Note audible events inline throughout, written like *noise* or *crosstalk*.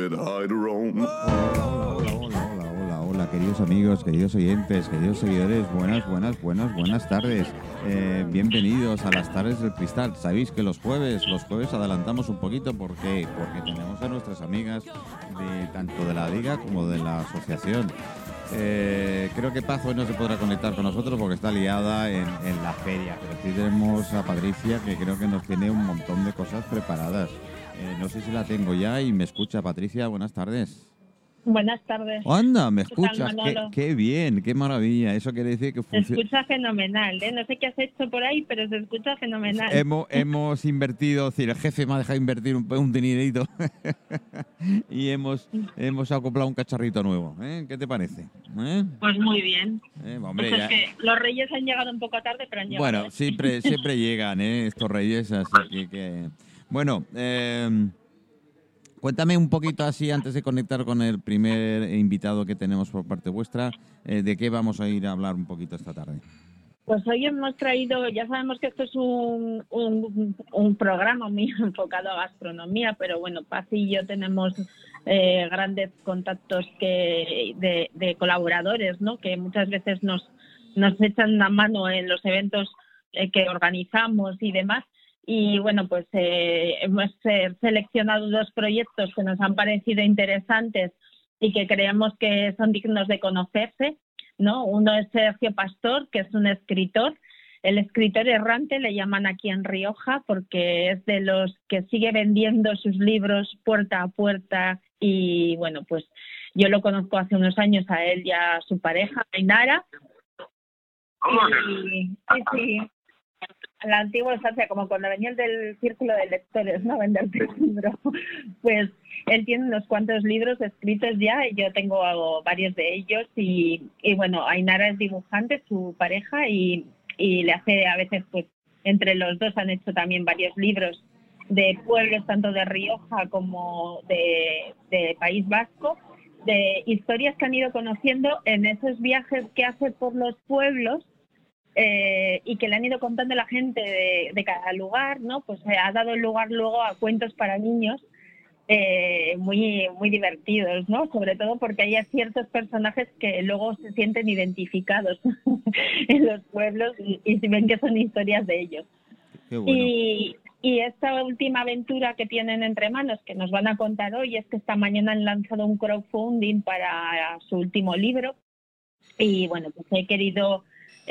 Hola, hola, hola, hola, hola, queridos amigos, queridos oyentes, queridos seguidores, buenas, buenas, buenas, buenas tardes. Eh, bienvenidos a las tardes del cristal. Sabéis que los jueves, los jueves adelantamos un poquito, ¿por qué? Porque tenemos a nuestras amigas de tanto de la liga como de la asociación. Eh, creo que Paz hoy no se podrá conectar con nosotros porque está liada en, en la feria, pero sí tenemos a Patricia que creo que nos tiene un montón de cosas preparadas. Eh, no sé si la tengo ya y me escucha. Patricia, buenas tardes. Buenas tardes. Anda, me ¿Qué tal, escuchas. Qué, qué bien, qué maravilla. Eso quiere decir que Se funciona. escucha fenomenal, ¿eh? No sé qué has hecho por ahí, pero se escucha fenomenal. Hemos, hemos invertido, es decir, el jefe me ha dejado invertir un, un dinerito *laughs* y hemos, hemos acoplado un cacharrito nuevo. ¿eh? ¿Qué te parece? ¿Eh? Pues muy bien. Hombre, Eso ya- es que los reyes han llegado un poco tarde, pero han llegado. Bueno, siempre, siempre llegan ¿eh? estos reyes, así que... que- Bueno, eh, cuéntame un poquito así, antes de conectar con el primer invitado que tenemos por parte vuestra, eh, de qué vamos a ir a hablar un poquito esta tarde. Pues hoy hemos traído, ya sabemos que esto es un, programa muy *laughs* enfocado a gastronomía, pero bueno, Paz y yo tenemos eh, grandes contactos que de, de colaboradores, ¿no? Que muchas veces nos, nos echan la mano en los eventos eh, que organizamos y demás. Y bueno, pues eh, hemos eh, seleccionado dos proyectos que nos han parecido interesantes y que creemos que son dignos de conocerse. ¿no? Uno es Sergio Pastor, que es un escritor. El escritor errante le llaman aquí en Rioja porque es de los que sigue vendiendo sus libros puerta a puerta y bueno, pues yo lo conozco hace unos años a él y a su pareja, Ainara. Y, sí, sí, la antigua estancia, como cuando venía el del círculo de lectores, ¿no? Venderte un libro. *laughs* Pues él tiene unos cuantos libros escritos ya, y yo tengo varios de ellos y, y bueno, Ainara es dibujante, su pareja, y, y le hace a veces, pues, entre los dos han hecho también varios libros de pueblos, tanto de Rioja como de, de País Vasco, de historias que han ido conociendo en esos viajes que hace por los pueblos eh, y que le han ido contando la gente de, de cada lugar, ¿no? Pues eh, ha dado lugar luego a cuentos para niños eh, muy, muy divertidos, ¿no? Sobre todo porque hay ciertos personajes que luego se sienten identificados *laughs* en los pueblos y, y ven que son historias de ellos. Qué bueno. Y, y esta última aventura que tienen entre manos, que nos van a contar hoy, es que esta mañana han lanzado un crowdfunding para su último libro. Y bueno, pues he querido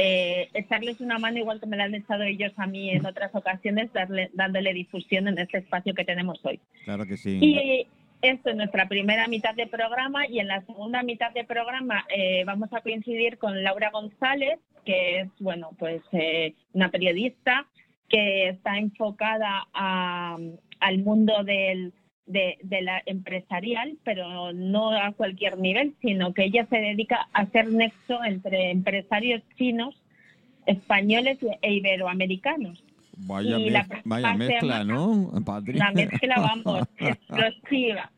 eh, echarles una mano, igual que me la han echado ellos a mí en otras ocasiones, darle, dándole difusión en este espacio que tenemos hoy. Claro que sí. Y esto es nuestra primera mitad de programa y en la segunda mitad de programa eh, vamos a coincidir con Laura González, que es, bueno, pues eh, una periodista que está enfocada a- al mundo del, de, de la empresarial, pero no a cualquier nivel, sino que ella se dedica a hacer nexo entre empresarios chinos, españoles e iberoamericanos. Vaya, mez- mezcla, ¿no? La mezcla, vamos, *laughs* explosiva.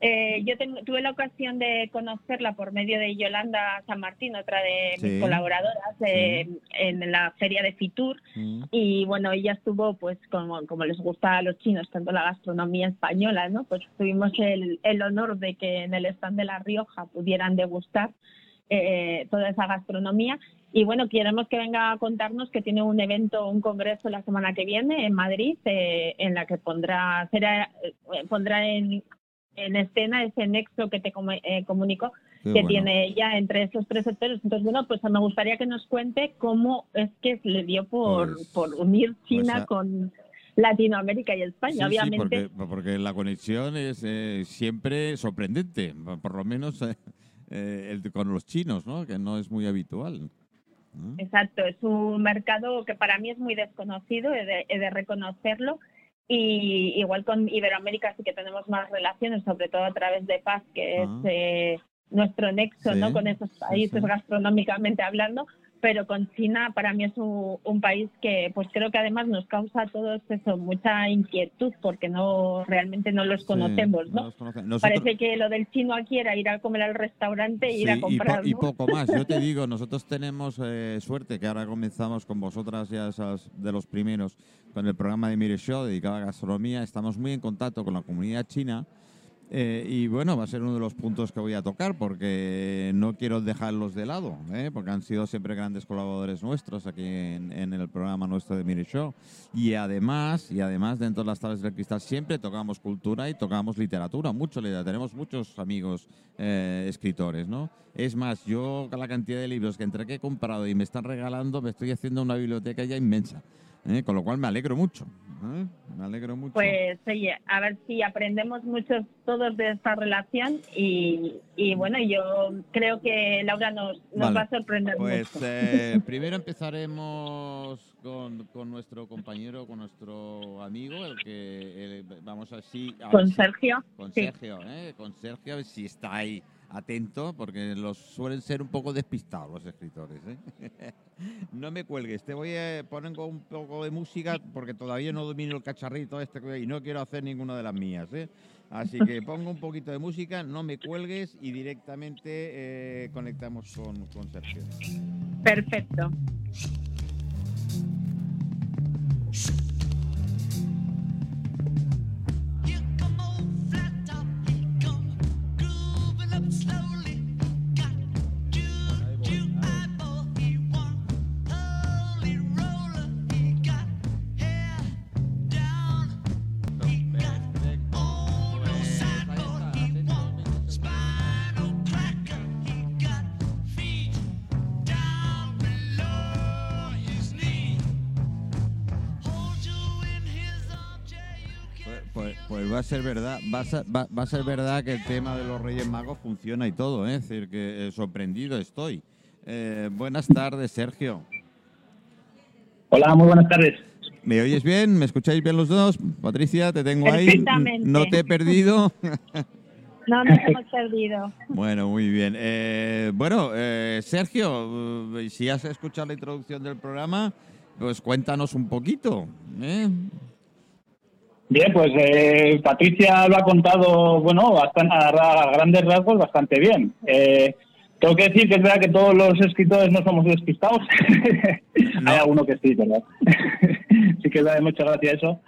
Eh, yo tengo- tuve la ocasión de conocerla por medio de Yolanda San Martín, otra de Sí. mis colaboradoras, eh, en la feria de Fitur. Mm. Y bueno, ella estuvo, pues, como, como les gusta a los chinos, tanto la gastronomía española, ¿no? Pues tuvimos el, el honor de que en el stand de La Rioja pudieran degustar eh, toda esa gastronomía. Y bueno, queremos que venga a contarnos que tiene un evento, un congreso la semana que viene en Madrid, eh, en la que pondrá, será, eh, pondrá en, en escena ese nexo que te comu- eh, comunico que bueno. tiene ella entre esos tres sectores. Entonces, bueno, pues me gustaría que nos cuente cómo es que le dio por, Pues- por unir China pues a- con Latinoamérica y España. Sí, sí, Obviamente, porque, porque la conexión es eh, siempre sorprendente, por lo menos *laughs* eh, el- con los chinos, ¿no? Que no es muy habitual. Exacto, es un mercado que para mí es muy desconocido, he de, he de reconocerlo. Y igual con Iberoamérica sí que tenemos más relaciones, sobre todo a través de Paz, que es Ah. eh, nuestro nexo Sí, ¿no? con esos sí, países sí. gastronómicamente hablando. Pero con China para mí es un, un país que pues creo que además nos causa a todos eso, mucha inquietud porque no realmente no los Sí, conocemos, ¿no? los conocen. Nosotros- Parece que lo del chino aquí era ir a comer al restaurante e ir Sí, a y po- comprar. y, ¿no? poco más. Yo te *laughs* digo, nosotros tenemos eh, suerte que ahora comenzamos con vosotras ya esas de los primeros con el programa de Mire Show dedicado a gastronomía. Estamos muy en contacto con la comunidad china Eh, y bueno, va a ser uno de los puntos que voy a tocar porque no quiero dejarlos de lado, ¿eh? porque han sido siempre grandes colaboradores nuestros aquí en, el programa nuestro de Miri Show. Y además, y además dentro de las tablas del cristal siempre tocamos cultura y tocamos literatura, mucho literatura. Tenemos muchos amigos eh, escritores, ¿no? Es más, yo la cantidad de libros que entre que he comprado y me están regalando, me estoy haciendo una biblioteca ya inmensa. ¿eh? Con lo cual me alegro mucho. Me alegro mucho. Pues oye, a ver si aprendemos muchos todos de esta relación y, y bueno, yo creo que Laura nos, nos Vale. va a sorprender Pues mucho. eh, *laughs* primero empezaremos con, con nuestro compañero, con nuestro amigo, el que el- vamos así. a Con Sergio. Con sí. Sergio, ¿eh? Con Sergio, a ver si está ahí atento, porque los suelen ser un poco despistados los escritores. ¿eh? *laughs* no me cuelgues, te voy a poner un poco de música porque todavía no domino el cacharrito este y no quiero hacer ninguna de las mías. ¿eh? Así que pongo un poquito de música, no me cuelgues y directamente eh, conectamos con, con Sergio. Perfecto. Ser verdad, va a ser, va- va a ser verdad que el tema de los Reyes Magos funciona y todo, ¿eh? es decir, que eh, sorprendido estoy. Eh, buenas tardes, Sergio. Hola, muy buenas tardes. ¿Me oyes bien? ¿Me escucháis bien los dos? Patricia, te tengo ahí. Perfectamente. No te he perdido. *laughs* No nos hemos perdido. bueno, muy bien. Eh, bueno, eh, Sergio, eh, si has escuchado la introducción del programa, pues cuéntanos un poquito. ¿eh? Bien, pues eh, Patricia lo ha contado, bueno, bastante, a, ra- a grandes rasgos bastante bien. Eh, tengo que decir que es verdad que todos los escritores no somos despistados. *laughs* No. Hay alguno que sí, ¿verdad? *laughs* sí que da mucha gracia eso.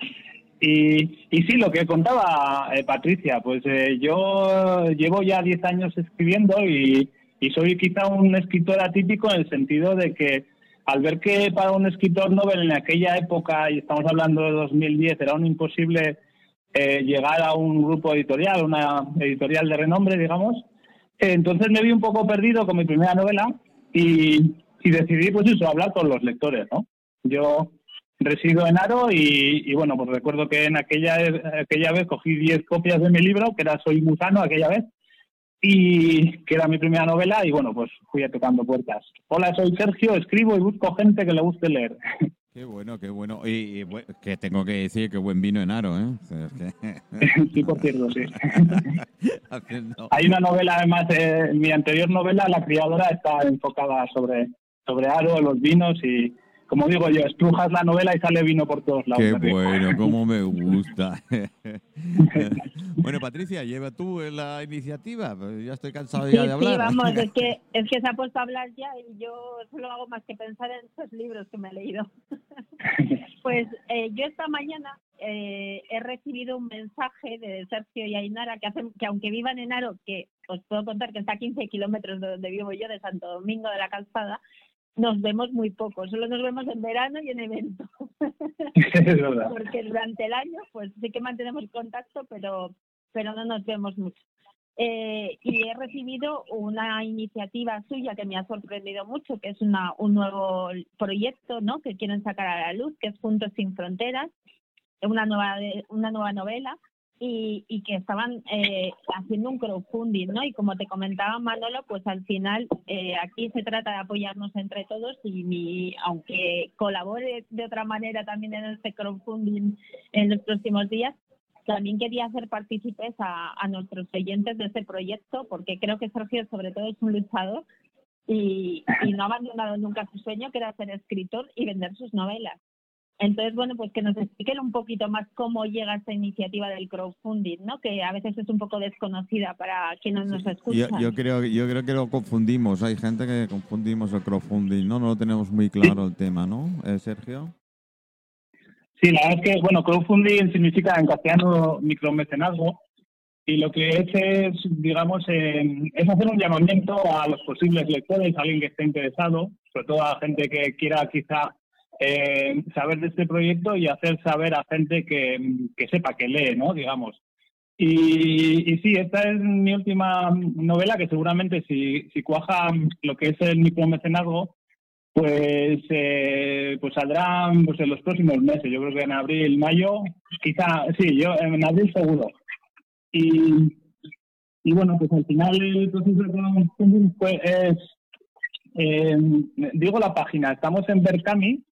Y, y sí, lo que contaba eh, Patricia, pues eh, yo llevo ya 10 años escribiendo y, y soy quizá un escritor atípico en el sentido de que al ver que para un escritor novel en aquella época, y estamos hablando de 2010, era un imposible eh, llegar a un grupo editorial, una editorial de renombre, digamos, eh, entonces me vi un poco perdido con mi primera novela y, decidí, pues eso, hablar con los lectores, ¿no? Yo resido en Aro y, bueno, pues recuerdo que en aquella, aquella vez cogí 10 copias de mi libro, que era Soy Musano aquella vez, y que era mi primera novela y bueno, pues fui a tocando puertas. Hola, soy Sergio, escribo y busco gente que le guste leer. *laughs* Qué bueno, qué bueno. Y, y, que tengo que decir que buen vino en Aro, ¿eh? *laughs* Sí, por cierto, sí. *laughs* Hay una novela, además, eh, mi anterior novela, La criadora, está enfocada sobre, sobre Aro, los vinos y, como digo yo, estrujas la novela y sale vino por todos lados. Qué bueno, *laughs* cómo me gusta. *laughs* bueno, Patricia, lleva tú la iniciativa. Pues Ya estoy cansado Sí, ya de sí, hablar. vamos, es que, *laughs* es que se ha puesto a hablar ya y yo solo hago más que pensar en esos libros que me he leído. pues eh, yo esta mañana eh, he recibido un mensaje de Sergio y Ainara que, hacen, que aunque vivan en Aro, que os puedo contar que está a 15 kilómetros de donde vivo yo, de Santo Domingo de la Calzada, nos vemos muy poco, solo nos vemos en verano y en eventos. *laughs* es verdad. porque durante el año pues sí que mantenemos contacto, pero, pero no nos vemos mucho. Eh, y he recibido una iniciativa suya que me ha sorprendido mucho, que es una, un nuevo proyecto ¿no? que quieren sacar a la luz, que es Juntos sin Fronteras, una nueva, una nueva novela, y, y que estaban eh, haciendo un crowdfunding, ¿no? Y como te comentaba Manolo, pues al final eh, aquí se trata de apoyarnos entre todos y mi, aunque colabore de otra manera también en este crowdfunding en los próximos días, también quería hacer partícipes a, a nuestros oyentes de este proyecto porque creo que Sergio sobre todo es un luchador y, y no ha abandonado nunca su sueño que era ser escritor y vender sus novelas. Entonces, bueno, pues que nos expliquen un poquito más cómo llega esta iniciativa del crowdfunding, ¿no? Que a veces es un poco desconocida para quienes nos Yo, escuchan. yo creo, yo creo que lo confundimos. Hay gente que confundimos el crowdfunding, ¿no? No lo tenemos muy claro el tema, ¿no, eh, Sergio? Sí, la verdad es que, bueno, crowdfunding significa en castellano micromecenazgo y lo que es es, digamos, eh, es hacer un llamamiento a los posibles lectores, a alguien que esté interesado, sobre todo a gente que quiera quizá eh, saber de este proyecto y hacer saber a gente que, que sepa, que lee, ¿no? Digamos. Y, sí, esta es mi última novela que seguramente si, si cuaja lo que es el micromecenazgo, pues, eh, pues saldrán pues en los próximos meses. Yo creo que en abril, mayo, quizá, sí, yo en abril seguro. Y, y bueno, pues al final el proceso de fue- es, eh, digo la página, estamos en Berkami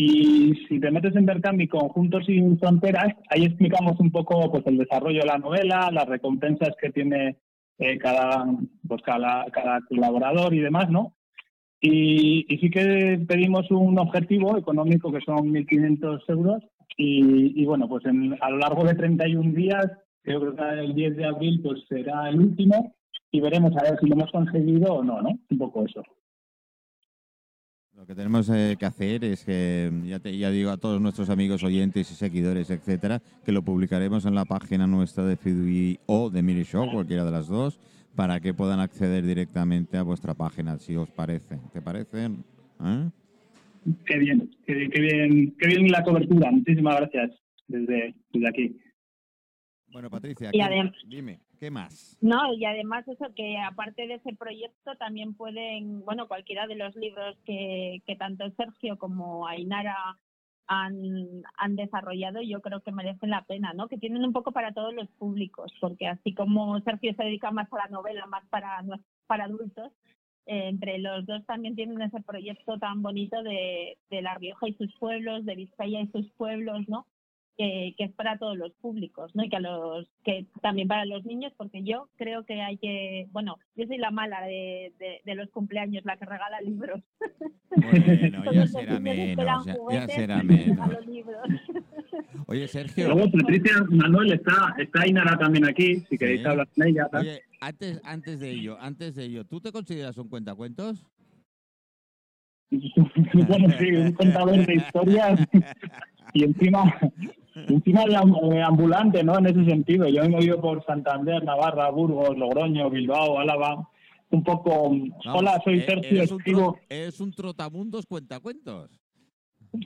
y si te metes en Berkami con Juntos Sin Fronteras, ahí explicamos un poco pues el desarrollo de la novela, las recompensas que tiene eh, cada, pues cada, cada colaborador y demás, ¿no? Y, y sí que pedimos un objetivo económico que son 1.500 euros y, y bueno, pues en- a lo largo de 31 días, creo que el 10 de abril pues será el último y veremos a ver si lo hemos conseguido o no, ¿no? Un poco eso. Lo que tenemos eh, que hacer es que, ya, te, ya digo a todos nuestros amigos oyentes y seguidores, etcétera, que lo publicaremos en la página nuestra de Fidui o de Miri Show, cualquiera de las dos, para que puedan acceder directamente a vuestra página, si os parece. ¿Te parece? ¿Eh? Qué bien, qué, qué bien, qué bien la cobertura. Muchísimas gracias desde, desde aquí. Bueno, Patricia, Y ¿qué- adem- dime, ¿qué más? No, y además eso que aparte de ese proyecto también pueden, bueno, cualquiera de los libros que, que tanto Sergio como Ainara han, han desarrollado, yo creo que merecen la pena, ¿no? Que tienen un poco para todos los públicos, porque así como Sergio se dedica más a la novela, más para, para adultos, eh, entre los dos también tienen ese proyecto tan bonito de, de La Rioja y sus pueblos, de Vizcaya y sus pueblos, ¿no? Que, que es para todos los públicos, ¿no? Y que a los que también para los niños, porque yo creo que hay que, bueno, yo soy la mala de, de, de los cumpleaños, la que regala libros. Bueno, ya será menos, ya, será menos. Oye, Sergio, Luego Patricia Manuel está, está Ainara también aquí, si queréis Sí. hablar con ella. oye, antes, antes de ello, antes de ello, ¿tú te consideras un cuentacuentos? *laughs* bueno, sí, un contador de historias y encima, encima de am- eh, ambulante, ¿no? En ese sentido. Yo me he movido por Santander, Navarra, Burgos, Logroño, Bilbao, Álava. Un poco. Vamos, Hola, soy eh, Sergio, eres un, escribo. tro- eres un trotamundos cuentacuentos.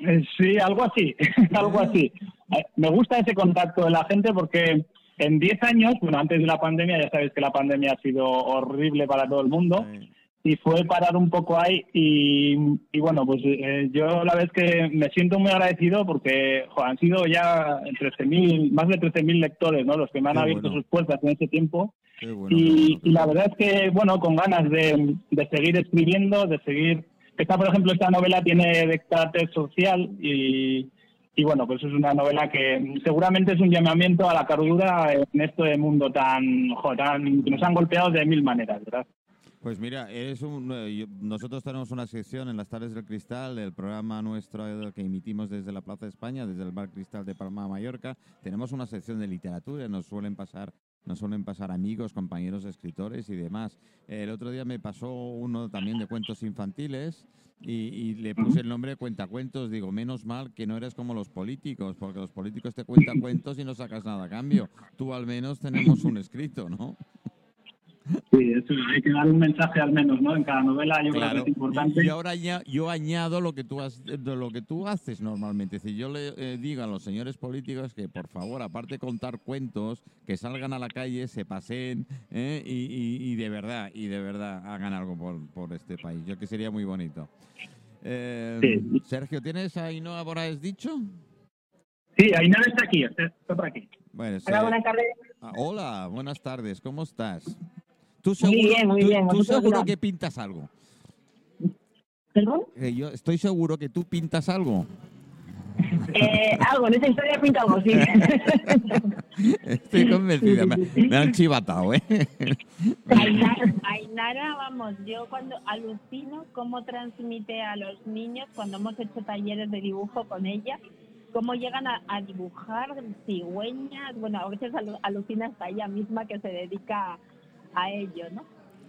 Eh, Sí, algo así, *laughs* algo así. Eh, Me gusta ese contacto de la gente porque en 10 años, bueno, antes de la pandemia, ya sabéis que la pandemia ha sido horrible para todo el mundo Eh, y fue parar un poco ahí y, y bueno, pues eh, yo la vez que me siento muy agradecido porque jo, han sido ya 13.000, más de 13.000 lectores, ¿no? Los que me han Qué abierto bueno. sus puertas en ese tiempo bueno, y, y la verdad es que, bueno, con ganas de, de seguir escribiendo, de seguir... Esta, por ejemplo, esta novela tiene de carácter social y, y, bueno, pues es una novela que seguramente es un llamamiento a la cordura en este mundo tan, jo, tan que nos han golpeado de mil maneras, ¿verdad? Pues mira, eres un, eh, nosotros tenemos una sección en las tardes del cristal, el programa nuestro eh, que emitimos desde la Plaza de España, desde el Bar Cristal de Palma de Mallorca. Tenemos una sección de literatura, nos suelen pasar, nos suelen pasar amigos, compañeros escritores y demás. El otro día me pasó uno también de cuentos infantiles y, y le puse el nombre Cuentacuentos. Digo, menos mal que no eres como los políticos, porque los políticos te cuentan cuentos y no sacas nada a cambio. Tú al menos tenemos un escrito, ¿no? Sí, eso, hay que dar un mensaje al menos, ¿no? En cada novela yo creo que es importante. Y ahora ya, yo añado lo que tú has, de lo que tú haces normalmente. Decir, yo le eh, digo a los señores políticos que por favor, aparte de contar cuentos, que salgan a la calle, se paseen ¿eh? y, y- y de verdad, y de verdad hagan algo por, por este país. Yo que sería muy bonito. Eh, Sí. Sergio, ¿tienes a Ainhoa Boraes dicho? Sí, Ainara está aquí, está por aquí. Bueno, Hola, buenas tardes. ah, hola, buenas tardes, ¿cómo estás? Tú Muy seguro, bien, muy bien, tú ¿vosotros seguro que pintas algo. ¿Perdón? Eh, yo estoy seguro que tú pintas algo. Eh, algo, en esa historia pinta algo, sí. *laughs* Estoy convencida. Me, me han chivatado, ¿eh? Ainara, Ainara, vamos, yo cuando alucino cómo transmite a los niños cuando hemos hecho talleres de dibujo con ella, cómo llegan a, a dibujar cigüeñas, bueno, a veces alu- alucina hasta ella misma que se dedica a ello, ¿no?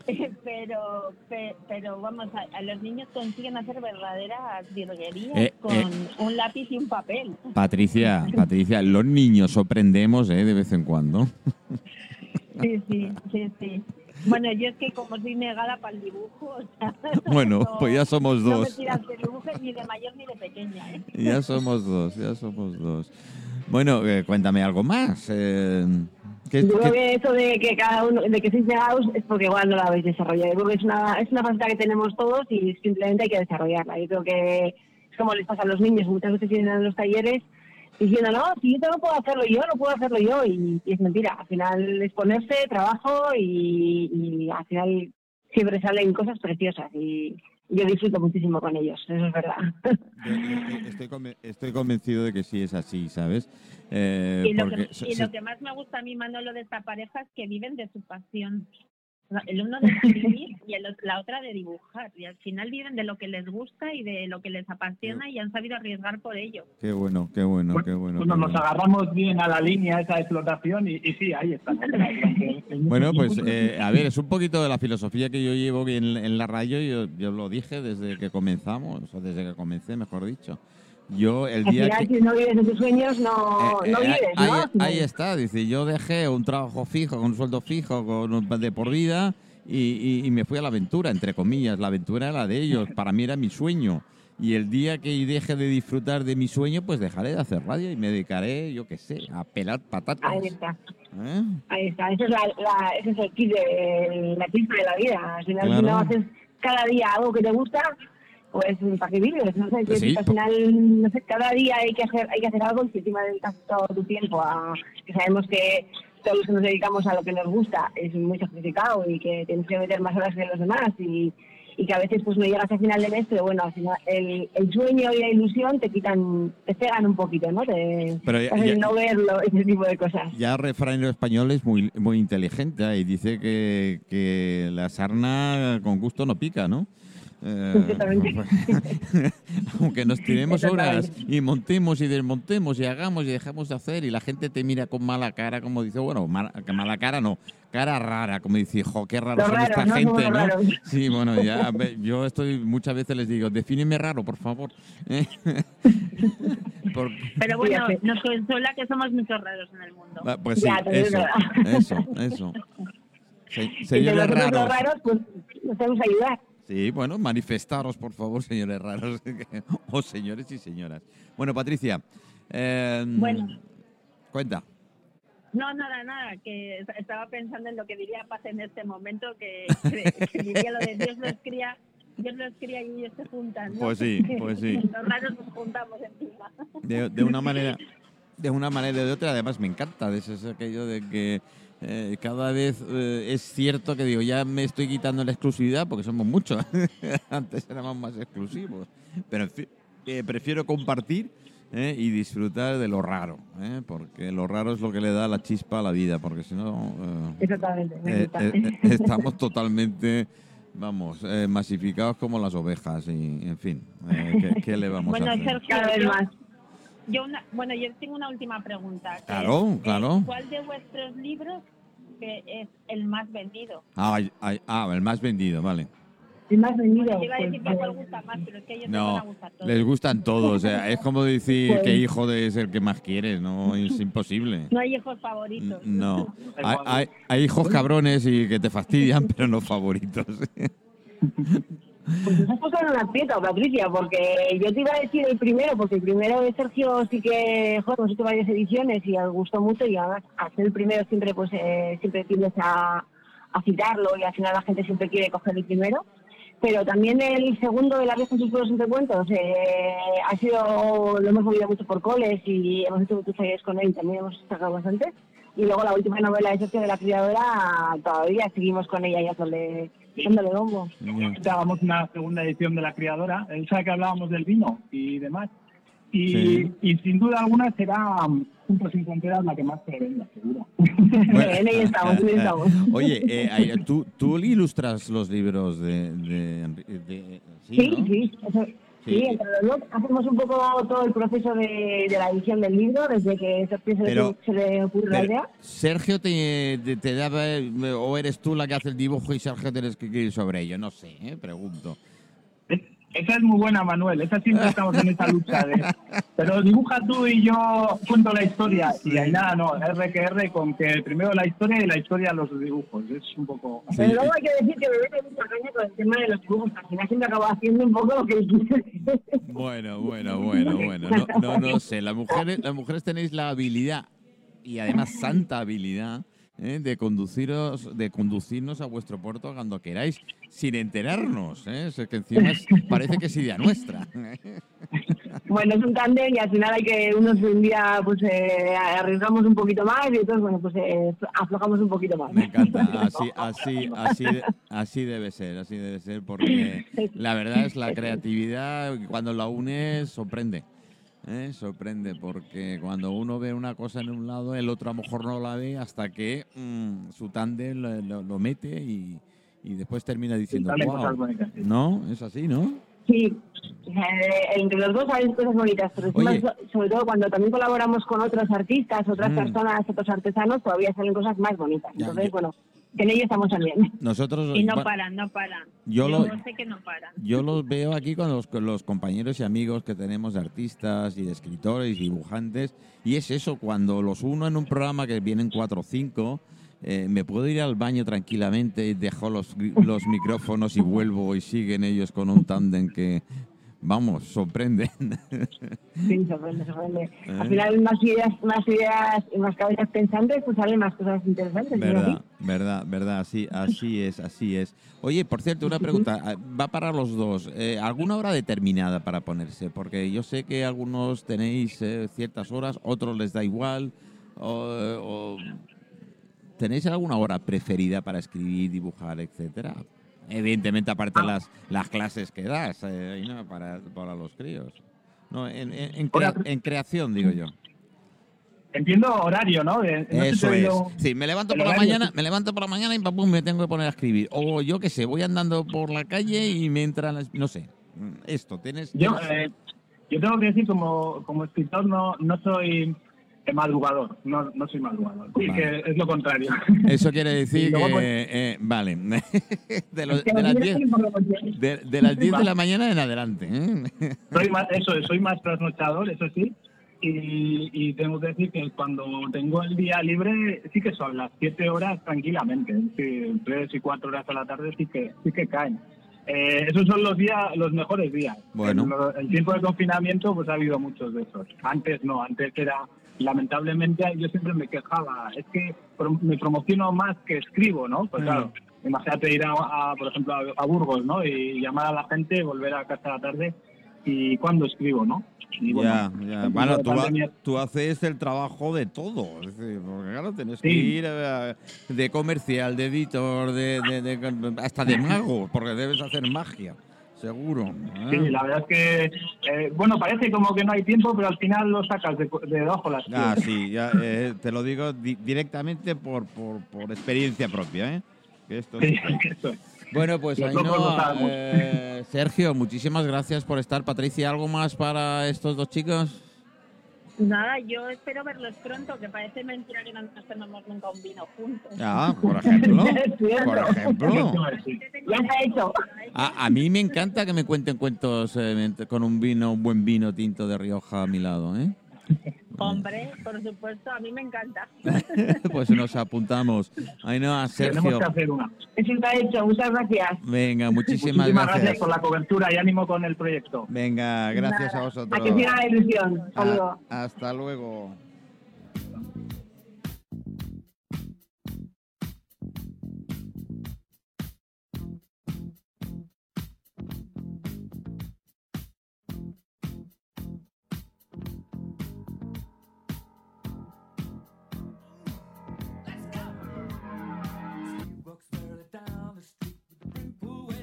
*laughs* Pero, pe- pero vamos, a, a los niños consiguen hacer verdaderas virguerías Eh, con eh. un lápiz y un papel. Patricia, *laughs* Patricia, los niños sorprendemos, ¿eh? De vez en cuando. Sí, sí, sí, sí. Bueno, yo es que como soy negada para el dibujo, o sea, *laughs* Bueno, no- pues ya somos No me dos. tiras de dibujo ni de mayor ni de pequeña, ¿eh? Ya somos dos, ya somos dos. Bueno, eh, cuéntame algo más. eh, ¿qué- Yo creo que eso de que cada uno, de que sois negados es porque igual no la habéis desarrollado. Yo creo que es una, es una faceta que tenemos todos y simplemente hay que desarrollarla. Yo creo que es como les pasa a los niños, muchas veces vienen a los talleres diciendo, no, si yo no puedo hacerlo yo, no puedo hacerlo yo. Y, y es mentira. Al final es ponerse, trabajo y, y al final siempre salen cosas preciosas y yo disfruto muchísimo con ellos, eso es verdad. Estoy, conven- estoy convencido de que sí es así, ¿sabes? Eh, Y lo, que, y lo que más me gusta a mí, Manolo, de esta pareja es que viven de su pasión. El uno de escribir y el, la otra de dibujar. Y al final viven de lo que les gusta y de lo que les apasiona y han sabido arriesgar por ello. Qué bueno, qué bueno, qué bueno. Pues qué nos bueno. agarramos bien a la línea esa de explotación y, y sí, ahí está. *laughs* Bueno, pues eh, a ver, es un poquito de la filosofía que yo llevo en, en la radio. Yo, yo lo dije desde que comenzamos, o desde que comencé, mejor dicho. Yo el día final, que... si no vives de tus sueños, no, Eh, no vives, ahí, ¿no? ahí está, dice, yo dejé un trabajo fijo, con un sueldo fijo, con un- de por vida, y, y- y me fui a la aventura, entre comillas. La aventura era la de ellos, para mí era mi sueño. Y el día que deje de disfrutar de mi sueño, pues dejaré de hacer radio y me dedicaré, yo qué sé, a pelar patatas. Ahí está. ¿Eh? Ahí está, ese es, la, la- ese es el kit de la chispa de la vida. Al final, Claro. si no haces cada día algo que te gusta, pues ¿para qué vives? No sé, Pues sí, al po- final, no sé, cada día hay que hacer hay que hacer algo y si encima dedicas todo tu tiempo a que sabemos que todos los que nos dedicamos a lo que nos gusta es muy sacrificado y que tienes que meter más horas que los demás y, y que a veces pues no llegas al final de mes, pero bueno, al final el, el sueño y la ilusión te quitan, te cegan un poquito, ¿no? Te, Pero ya- te hacen ya- no verlo, ese tipo de cosas. Ya el refranero español es muy, muy inteligente ¿eh? y dice que, que la sarna con gusto no pica, ¿no? Eh, *laughs* aunque nos tiremos horas y montemos y desmontemos y hagamos y dejamos de hacer y la gente te mira con mala cara, como dice, bueno, mala, mala cara no, cara rara, como dice, hijo, qué raro son esta gente, ¿no? raros. Sí, bueno, ya yo estoy muchas veces les digo, defíneme raro, por favor. *laughs* Porque- Pero bueno, nos consuela que somos muchos raros en el mundo. Ah, Pues sí, Ya, eso, verdad. eso, eso. Se- y de nosotros los raros. raros, pues nos podemos ayudar. Sí, bueno, manifestaros, por favor, *laughs* señores raros. *laughs* o señores y señoras. Bueno, Patricia. eh, Bueno. Cuenta. No, nada, nada, que est- estaba pensando en lo que diría Paz en este momento, que, *laughs* que- que diría lo de Dios los cría, Dios los cría y ellos se juntan. ¿no? Pues sí, pues sí. Los raros nos juntamos encima. De, de una manera de una manera o de otra, además me encanta. Es aquello de que eh, cada vez eh, es cierto que digo, ya me estoy quitando la exclusividad porque somos muchos. *laughs* Antes éramos más exclusivos. Pero en fin, eh, prefiero compartir eh, y disfrutar de lo raro, eh, porque lo raro es lo que le da la chispa a la vida, porque si no... eh, Exactamente. me Eh, eh, eh, estamos totalmente, vamos, eh, masificados como las ovejas y, en fin, eh, ¿qué, qué le vamos Bueno, a hacer? Cada vez más. Yo una, bueno, yo tengo una última pregunta. Claro, es, claro. ¿Cuál de vuestros libros que es el más vendido? Ah, ah, el más vendido, vale. El más vendido. Yo iba a pues, decir que cuál gusta más, pero es que a ellos les van No, todos. les gustan todos. o sea, es como decir Pues- que hijo de es el que más quieres, no, es imposible. No hay hijos favoritos. No, *laughs* hay, hay- hay hijos cabrones y que te fastidian, *laughs* pero no favoritos. *laughs* Pues has puesto en una aprieta, Patricia, porque yo te iba a decir el primero, porque el primero de Sergio sí que, joder, hemos hecho varias ediciones y os gustó mucho y además ser el primero siempre pues eh, siempre tiendes a, a citarlo y al final la gente siempre quiere coger el primero. Pero también el segundo de La vieja en sus pueblos entre cuentos eh, ha sido, lo hemos movido mucho por coles y hemos hecho muchos talleres con él y también hemos sacado bastante. Y luego la última novela de Sergio de la criadora, todavía seguimos con ella y dándole, dándole bombo. que hagamos una segunda edición de La Criadora. Él sabe que hablábamos del vino y demás. Y, Sí. y sin duda alguna será um, Juntos sin Fronteras la que más se venda, seguro. en ahí estamos, en ahí estamos. Oye, eh, ¿tú, tú ilustras los libros de... de, de- sí, Sí, ¿no? sí, eso- Sí. sí, hacemos un poco todo el proceso de, de la edición del libro, desde que Pero- se le ocurre la idea. Sergio te, te, te daba, eh, o eres tú la que hace el dibujo y Sergio tienes que escribir sobre ello, no sé, ¿eh? pregunto. Esa es muy buena, Manuel. Esa siempre estamos en esa lucha de. Pero dibuja tú y yo cuento la historia. Y ahí nada, no, R que R con que primero la historia y la historia los dibujos. Es un poco. Sí. Pero luego hay que decir que me mete mucha caña con el tema de los dibujos. Al final siempre acabo haciendo un poco lo que Bueno, bueno, bueno, bueno. No, no, no sé. Las mujeres, las mujeres tenéis la habilidad y además santa habilidad ¿eh? de conduciros, de conducirnos a vuestro puerto cuando queráis, sin enterarnos. ¿eh? Es que encima es- parece que es idea nuestra. Bueno, es un tándem y al final hay que unos un día pues eh, arriesgamos un poquito más y otros bueno pues eh, aflojamos un poquito más. Me encanta. Así, así, así debe ser, así debe ser, porque la verdad es la creatividad cuando la unes sorprende. ¿Eh? Sorprende, porque cuando uno ve una cosa en un lado, el otro a lo mejor no la ve hasta que mm, su tándem lo, lo- lo mete y, y después termina diciendo, cosas wow. bonitas, sí. No, es así, ¿no? Sí, eh, entre los dos hay cosas bonitas, pero encima, Oye. so- sobre todo cuando también colaboramos con otros artistas, otras Mm. personas, otros artesanos, todavía salen cosas más bonitas. Ya, Entonces, yo- bueno, en ello estamos también. Nosotros, Y no bueno, paran, no paran. Yo lo- sé que no paran. Yo los veo aquí con los, con los compañeros y amigos que tenemos de artistas y de escritores y dibujantes. Y es eso, cuando los uno en un programa que vienen cuatro o cinco, eh, me puedo ir al baño tranquilamente, dejo los, los micrófonos y vuelvo y siguen ellos con un tándem que, vamos, sorprende. *laughs* Sí, sorprende, sorprende. ¿Eh? Al final, más ideas, más ideas y más cabezas pensantes, pues salen más cosas interesantes. verdad, verdad, verdad, así, así es, así es. Oye, por cierto, una pregunta, *laughs* ah, va para los dos. Eh, ¿Alguna hora determinada para ponerse? Porque yo sé que algunos tenéis eh, ciertas horas, otros les da igual. o- o- ¿Tenéis alguna hora preferida para escribir, dibujar, etcétera? Evidentemente, aparte Ah. las, las clases que das eh, para, para los críos. No, en, en- crea- en creación, digo yo. Entiendo horario, ¿no? De- no sé Eso es. Sí, me levanto por la mañana, me levanto por la mañana y pum, me tengo que poner a escribir. O yo qué sé, voy andando por la calle y me entran, las- no sé. Esto, tienes. Yo, eh, yo tengo que decir, como, como escritor, no, no soy madrugador. No, no soy madrugador. Sí, Vale. que es lo contrario. Eso quiere *laughs* decir luego, que, pues- eh, vale, *laughs* de, de las niños 10 tienen por lo que- de, de las 10 de la mañana en adelante. ¿eh? *laughs* soy más, eso, soy más trasnochador, eso sí. Y, y tengo que decir que cuando tengo el día libre, sí que son las siete horas tranquilamente. Es decir, tres y cuatro horas a la tarde sí que, sí que caen. Eh, esos son los días, los mejores días. Bueno. El, el tiempo de confinamiento, pues ha habido muchos de esos. Antes no, antes era, lamentablemente, yo siempre me quejaba. Es que me promociono más que escribo, ¿no? Pues Mm. claro, imagínate ir a, a, por ejemplo, a, a Burgos, ¿no? Y llamar a la gente, volver a casa a la tarde y cuándo escribo, ¿no? Y ya, bueno, ya. el Bueno, tú, ha- haces el trabajo de todo. Es decir, porque claro, tienes que ir eh, de comercial, de editor, de, de- de- hasta de mago, porque debes hacer magia, seguro. ¿eh? Sí, la verdad es que, eh, bueno, parece como que no hay tiempo, pero al final lo sacas de, de debajo las Ah, sí, ya, eh, te lo digo di- directamente por, por, por experiencia propia, ¿eh? Que esto Sí, es-. *laughs* Bueno, pues Ainhoa, sabemos. eh, Sergio, muchísimas gracias por estar. Patricia, ¿algo más para estos dos chicos? Nada, yo espero verlos pronto, que parece mentira que no nos tomamos nunca un vino juntos. Ah, por ejemplo. *laughs* Por ejemplo. *laughs* Ya está hecho. A, a mí me encanta que me cuenten cuentos eh, con un vino, un buen vino tinto de Rioja a mi lado, ¿eh? Hombre, por supuesto, a mí me encanta. *laughs* Pues nos apuntamos. Ainhoa, Sergio. Tenemos que hacer una. Eso está hecho. Muchas gracias. Venga, muchísimas, Muchísimas gracias. gracias. por la cobertura y ánimo con el proyecto. Venga, gracias a A vosotros. que siga la ilusión. Saludos. hasta luego.